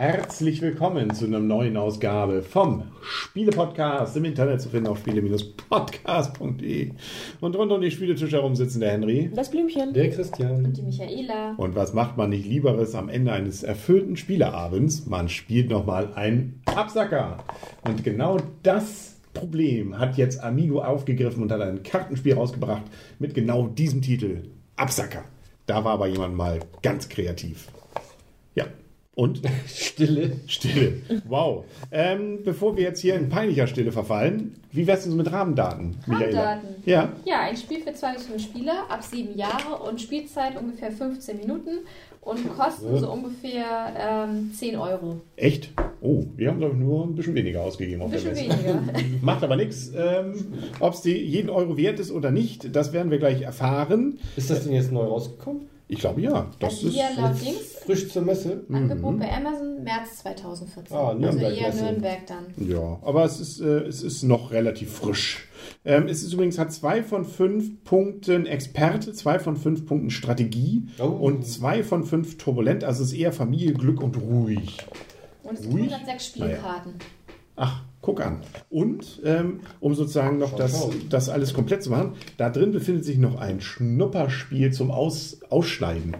Herzlich willkommen zu einer neuen Ausgabe vom Spiele-Podcast im Internet zu finden auf spiele-podcast.de. Und rund um die Spieletisch herum sitzen der Henry. Das Blümchen. Der Christian. Und die Michaela. Und was macht man nicht Lieberes am Ende eines erfüllten Spieleabends? Man spielt nochmal einen Absacker. Und genau das Problem hat jetzt Amigo aufgegriffen und hat ein Kartenspiel rausgebracht mit genau diesem Titel. Absacker. Da war aber jemand mal ganz kreativ. Ja. Und Stille. Stille. Wow. Ähm, bevor wir jetzt hier in peinlicher Stille verfallen, wie wär's denn so mit Rahmendaten? Michaela? Rahmendaten. Ja. Ja, ein Spiel für zwei bis fünf Spieler ab sieben Jahre und Spielzeit ungefähr 15 Minuten und Kosten so ungefähr ähm, 10 Euro. Echt? Oh, wir haben, glaube ich, nur ein bisschen weniger ausgegeben auf Ein der bisschen Messe. weniger. Macht aber nichts. Ähm, Ob es jeden Euro wert ist oder nicht, das werden wir gleich erfahren. Ist das denn jetzt neu rausgekommen? Ich glaube ja. Das Also ist frisch zur Messe? Angebot bei Amazon März 2014. Ah, also Nürnberg eher Messe. Nürnberg dann. Ja, aber es ist, äh, es ist noch relativ frisch. Ähm, es ist übrigens, hat zwei von fünf Punkten Experte, zwei von fünf Punkten Strategie Oh. und zwei von fünf turbulent. Also es ist eher Familie, Glück und ruhig. Und es gibt Ruhig? 106 Spielkarten. Ach, guck an. Und ähm, um sozusagen noch das, das alles komplett zu machen, da drin befindet sich noch ein Schnupperspiel zum Aus, Ausschneiden.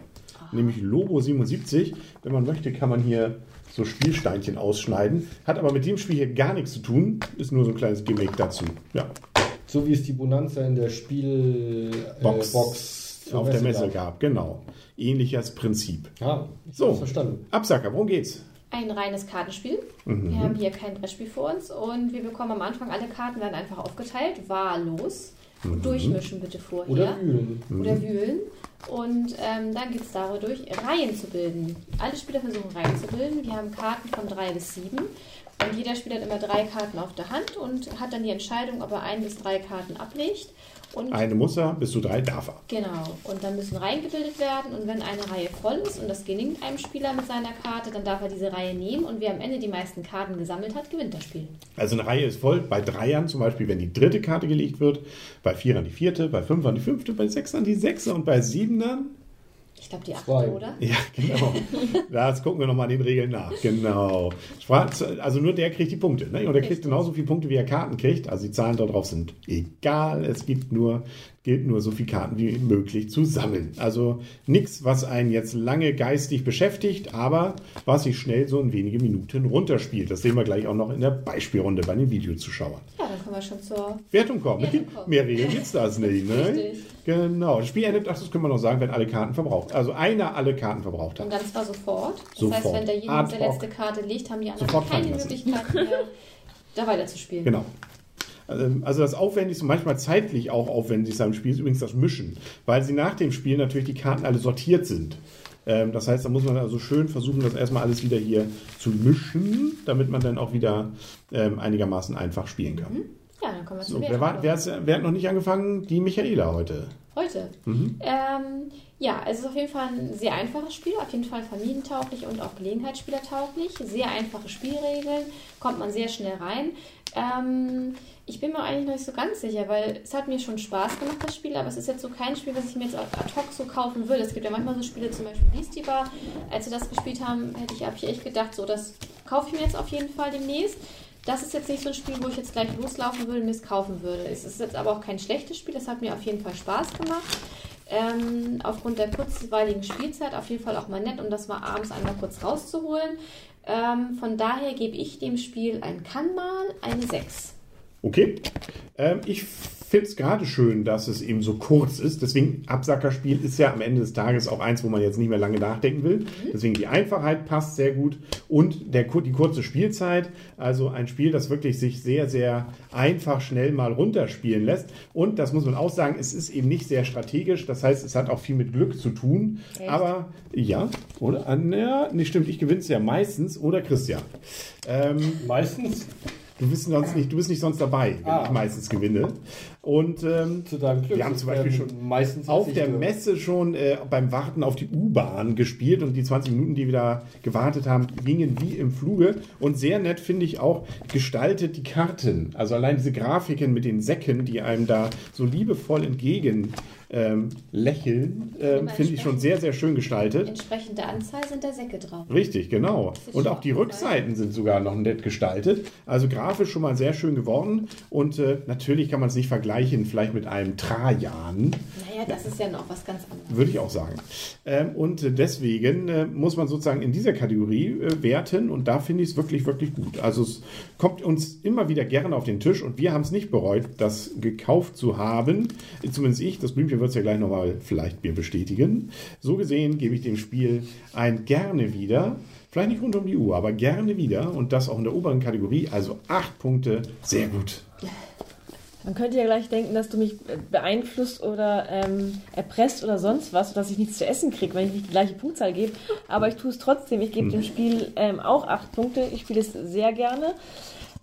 Nämlich Lobo 77. Wenn man möchte, kann man hier so Spielsteinchen ausschneiden. Hat aber mit dem Spiel hier gar nichts zu tun. Ist nur so ein kleines Gimmick dazu. Ja, So wie es die Bonanza in der Spielbox Box, äh, auf der Messe gab. gab. Genau. Ähnliches Prinzip. Ja, So. verstanden. Absacker, worum geht's? Ein reines Kartenspiel. Mhm. Wir haben hier kein Brettspiel vor uns und wir bekommen am Anfang alle Karten werden einfach aufgeteilt, wahllos. Mhm. Durchmischen bitte vorher. Oder wühlen. oder wühlen. Und ähm, dann geht es dadurch, Reihen zu bilden. Alle Spieler versuchen Reihen zu bilden. Wir haben Karten von drei bis sieben. Und jeder Spieler hat immer drei Karten auf der Hand und hat dann die Entscheidung, ob er ein bis drei Karten ablegt. Und Eine muss er, bis zu drei darf er. genau. Und dann müssen Reihen gebildet werden. Und wenn eine Reihe voll ist und das gelingt einem Spieler mit seiner Karte, dann darf er diese Reihe nehmen. Und wer am Ende die meisten Karten gesammelt hat, gewinnt das Spiel. Also eine Reihe ist voll. Bei Dreiern zum Beispiel, wenn die dritte Karte gelegt wird, bei Vierern die vierte, bei Fünfern die fünfte, bei Sechsern die sechste und bei Siebenern Ich glaube, die achte, oder? Ja, genau. Das gucken wir nochmal den Regeln nach. Genau. Also nur der kriegt die Punkte. Ne? Und er kriegt genauso viele Punkte, wie er Karten kriegt. Also die Zahlen da drauf sind egal. Es gibt nur, gilt nur so viele Karten wie möglich zu sammeln. Also nichts, was einen jetzt lange geistig beschäftigt, aber was sich schnell so in wenige Minuten runterspielt. Das sehen wir gleich auch noch in der Beispielrunde bei den Videozuschauern. Ja, dann kommen wir schon zur Wertung kommen. Wertung kommen. Mehr Regeln gibt's das nicht. Ne? Richtig. Genau. Das Spiel endet, ach, das können wir noch sagen, wenn alle Karten verbraucht. Also einer alle Karten verbraucht hat. Und dann zwar sofort. Das Sofort. heißt, wenn derjenige hoc. letzte Karte legt, haben die anderen Sofort keine. Möglichkeit mehr, da weiterzuspielen. Genau. Ähm, Also das Aufwendigste, manchmal zeitlich auch aufwendigste am Spiel ist übrigens das Mischen, weil sie nach dem Spiel natürlich die Karten alle sortiert sind. Ähm, Das heißt, da muss man also schön versuchen, das erstmal alles wieder hier zu mischen, damit man dann auch wieder ähm, einigermaßen einfach spielen kann. Ja, dann kommen wir So, zu wer, war, wer, wer hat noch nicht angefangen? Die Michaela heute. Heute. Mhm. Ähm, ja, es ist auf jeden Fall ein sehr einfaches Spiel, auf jeden Fall familientauglich und auch Gelegenheitsspielertauglich. Sehr einfache Spielregeln, kommt man sehr schnell rein. Ähm, ich bin mir eigentlich noch nicht so ganz sicher, weil es hat mir schon Spaß gemacht, das Spiel, aber es ist jetzt so kein Spiel, was ich mir jetzt ad hoc so kaufen würde. Es gibt ja manchmal so Spiele, zum Beispiel Beastie Bar. Als wir das gespielt haben, hätte ich, habe ich echt gedacht, so, das kaufe ich mir jetzt auf jeden Fall demnächst. Das ist jetzt nicht so ein Spiel, wo ich jetzt gleich loslaufen würde und mir es kaufen würde. Es ist jetzt aber auch kein schlechtes Spiel, es hat mir auf jeden Fall Spaß gemacht. Ähm, aufgrund der kurzweiligen Spielzeit auf jeden Fall auch mal nett, um das mal abends einmal kurz rauszuholen. Ähm, von daher gebe ich dem Spiel ein Kann mal eine 6. Okay. Ähm, ich es gerade schön, dass es eben so kurz ist. Deswegen, Absackerspiel ist ja am Ende des Tages auch eins, wo man jetzt nicht mehr lange nachdenken will. Deswegen die Einfachheit passt sehr gut und der, die kurze Spielzeit. Also ein Spiel, das wirklich sich sehr, sehr einfach schnell mal runterspielen lässt. Und das muss man auch sagen, es ist eben nicht sehr strategisch. Das heißt, es hat auch viel mit Glück zu tun. Echt? Aber ja, oder? Ah, Ja, nee, stimmt, ich gewinne es ja meistens. Oder Christian. Ähm, Meistens. Du bist sonst nicht, du bist nicht sonst dabei, wenn Ah. ich meistens gewinne. Und ähm, Zu deinem Glück. wir haben zum Beispiel schon auf der. Messe schon äh, beim Warten auf die U-Bahn gespielt und die 20 Minuten, die wir da gewartet haben, gingen wie im Fluge. Und sehr nett finde ich auch gestaltet die Karten. Also allein diese Grafiken mit den Säcken, die einem da so liebevoll entgegen ähm, lächeln, ähm, finde ich schon sehr, sehr schön gestaltet. Entsprechende Anzahl sind da Säcke drauf. Richtig, genau. Und auch die. Rückseiten sind sogar noch nett gestaltet. Also grafisch schon mal sehr schön geworden. Und äh, natürlich kann man es nicht vergleichen, vielleicht mit einem Trajan, Naja, das ist ja noch was ganz anderes. würde ich auch sagen. Ähm, und deswegen äh, muss man sozusagen in dieser Kategorie äh, werten. Und da finde ich es wirklich, wirklich gut. Also es kommt uns immer wieder gerne auf den Tisch. Und wir haben es nicht bereut, das gekauft zu haben. Zumindest ich. Das Blümchen wird es ja gleich nochmal vielleicht mir bestätigen. So gesehen gebe ich dem Spiel ein gerne wieder. Vielleicht nicht rund um die Uhr, aber gerne wieder. Und das auch in der oberen Kategorie. Also acht Punkte. Sehr gut. Man könnte ja gleich denken, dass du mich beeinflusst oder ähm, erpresst oder sonst was, dass ich nichts zu essen kriege, wenn ich nicht die gleiche Punktzahl gebe. Aber ich tue es trotzdem. Ich gebe dem Spiel ähm, auch acht Punkte. Ich spiele es sehr gerne.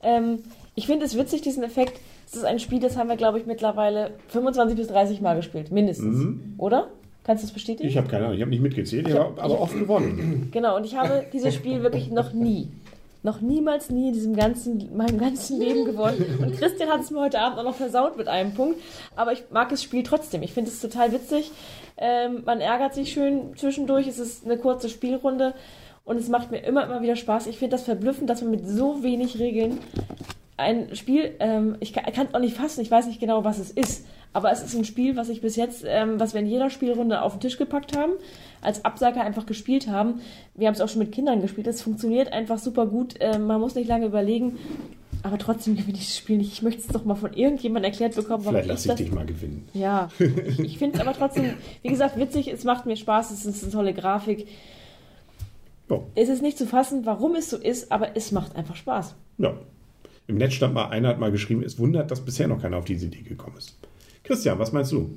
Ähm, ich finde es witzig, diesen Effekt. Es ist ein Spiel, das haben wir, glaube ich, mittlerweile 25 bis 30 Mal gespielt. Mindestens. Oder? Kannst du das bestätigen? Ich habe keine Ahnung, ich habe nicht mitgezählt, ich habe aber oft gewonnen. Genau, und ich habe dieses Spiel wirklich noch nie, noch niemals nie in diesem ganzen, meinem ganzen Leben gewonnen. Und Christian hat es mir heute Abend auch noch versaut mit einem Punkt. Aber ich mag das Spiel trotzdem. Ich finde es total witzig. Ähm, man ärgert sich schön zwischendurch. Es ist eine kurze Spielrunde. Und es macht mir immer, immer wieder Spaß. Ich finde das verblüffend, dass man mit so wenig Regeln ein Spiel, ähm, ich kann es auch nicht fassen, ich weiß nicht genau, was es ist, aber es ist ein Spiel, was ich bis jetzt, ähm, was wir in jeder Spielrunde auf den Tisch gepackt haben, als Absacker einfach gespielt haben. Wir haben es auch schon mit Kindern gespielt, es funktioniert einfach super gut, ähm, man muss nicht lange überlegen, aber trotzdem gewinne ich das Spiel nicht. Ich möchte es doch mal von irgendjemandem erklärt bekommen, warum Vielleicht lasse ich das... dich mal gewinnen. Ja, ich, ich finde es aber trotzdem, wie gesagt, witzig, es macht mir Spaß, es ist eine tolle Grafik. Ja. Es ist nicht zu fassen, warum es so ist, aber es macht einfach Spaß. ja. Im Netz stand mal, einer hat mal geschrieben, es wundert, dass bisher noch keiner auf diese Idee gekommen ist. Christian, was meinst du?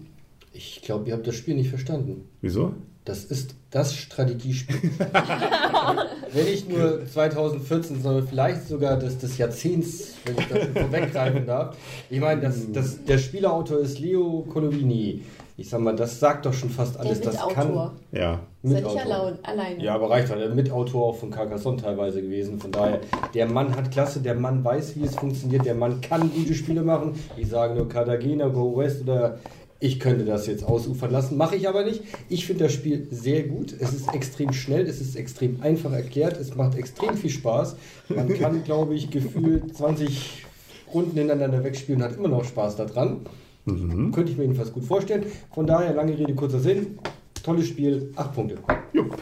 Ich glaube, ihr habt das Spiel nicht verstanden. Wieso? Das ist das Strategiespiel. wenn ich nur 2014, sondern vielleicht sogar des, des Jahrzehnts, wenn ich das vorweggreifen darf. Ich meine, das, das, der Spielerautor ist Leo Colovini. Ich sag mal, das sagt doch schon fast Der alles. Das Mitautor. kann. Ja. Ist ja nicht Mitautor. allein, alleine. Ja, aber reicht halt. Der Mitautor auch von Carcassonne teilweise gewesen. Von daher, der Mann hat Klasse, der Mann weiß, wie es funktioniert, der Mann kann gute Spiele machen. Ich sage nur Cartagena, Go West oder ich könnte das jetzt ausufern lassen. Mache ich aber nicht. Ich finde das Spiel sehr gut. Es ist extrem schnell, es ist extrem einfach erklärt, es macht extrem viel Spaß. Man kann, glaube ich, gefühlt 20 Runden hintereinander wegspielen und hat immer noch Spaß daran. Könnte ich mir jedenfalls gut vorstellen. Von daher, lange Rede, kurzer Sinn. Tolles Spiel, 8 Punkte. Jupp.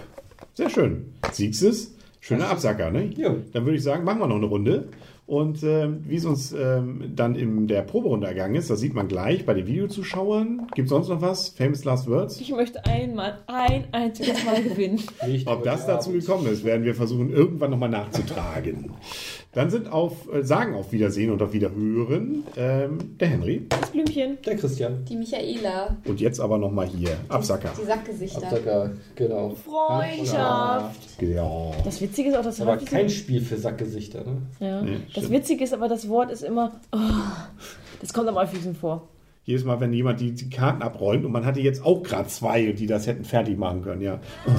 Sehr schön. Siegst es? Schöner Absacker, ne? Ja. Dann würde ich sagen, machen wir noch eine Runde. Und ähm, wie es uns ähm, dann in der Proberunde ergangen ist, das sieht man gleich bei den Videozuschauern. Gibt es sonst noch was? Famous Last Words? Ich möchte einmal, ein einziges Mal gewinnen. Nicht Ob das dazu gekommen ist, werden wir versuchen, irgendwann nochmal nachzutragen. Dann sind auf, äh, sagen auf Wiedersehen und auf Wiederhören ähm, der Henry. Das Blümchen. Der Christian. Die Michaela, Und jetzt aber nochmal hier, Absacker. die Sackgesichter. Absacker, genau. Freundschaft. Ja. Das Witzige ist auch, das Aber kein Spiel für Sackgesichter, ne? ja. Nee, Das stimmt. Witzige ist aber, das Wort ist immer. Oh, das kommt am häufigsten vor. Jedes Mal, wenn jemand die, die Karten abräumt und man hatte jetzt auch gerade zwei, die das hätten fertig machen können, ja. Oh,